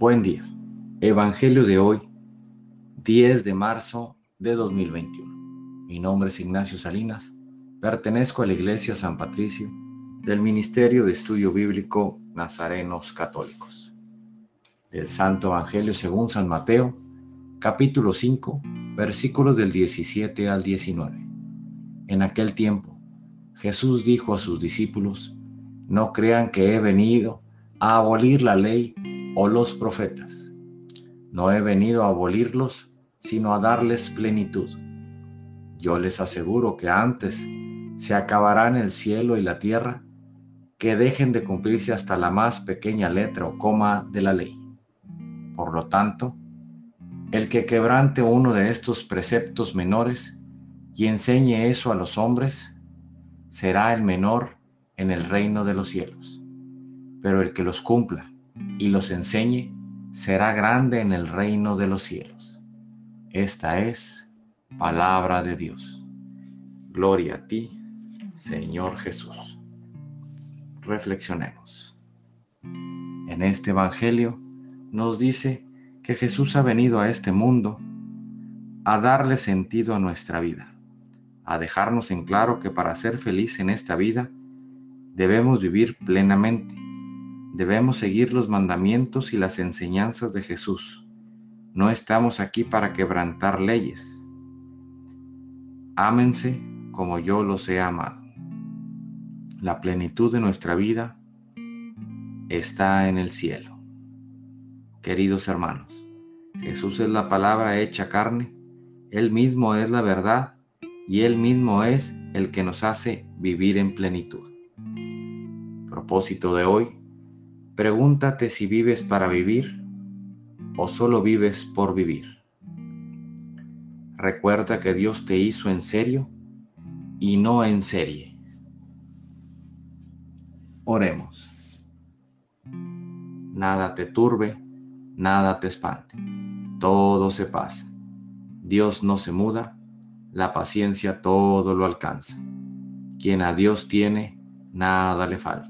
Buen día. Evangelio de hoy, 10 de marzo de 2021. Mi nombre es Ignacio Salinas. Pertenezco a la Iglesia San Patricio del Ministerio de Estudio Bíblico Nazarenos Católicos. Del Santo Evangelio según San Mateo, capítulo 5, versículos del 17 al 19. En aquel tiempo, Jesús dijo a sus discípulos, no crean que he venido a abolir la ley o los profetas. No he venido a abolirlos, sino a darles plenitud. Yo les aseguro que antes se acabarán el cielo y la tierra que dejen de cumplirse hasta la más pequeña letra o coma de la ley. Por lo tanto, el que quebrante uno de estos preceptos menores y enseñe eso a los hombres, será el menor en el reino de los cielos. Pero el que los cumpla y los enseñe será grande en el reino de los cielos. Esta es palabra de Dios. Gloria a ti, Señor Jesús. Reflexionemos. En este Evangelio nos dice que Jesús ha venido a este mundo a darle sentido a nuestra vida a dejarnos en claro que para ser feliz en esta vida debemos vivir plenamente, debemos seguir los mandamientos y las enseñanzas de Jesús. No estamos aquí para quebrantar leyes. Ámense como yo los he amado. La plenitud de nuestra vida está en el cielo. Queridos hermanos, Jesús es la palabra hecha carne, Él mismo es la verdad y Él mismo es el que nos hace vivir en plenitud. Propósito de hoy, pregúntate si vives para vivir o solo vives por vivir. Recuerda que Dios te hizo en serio y no en serie. Oremos. Nada te turbe, nada te espante. Todo se pasa. Dios no se muda la paciencia todo lo alcanza. Quien a Dios tiene, nada le falta.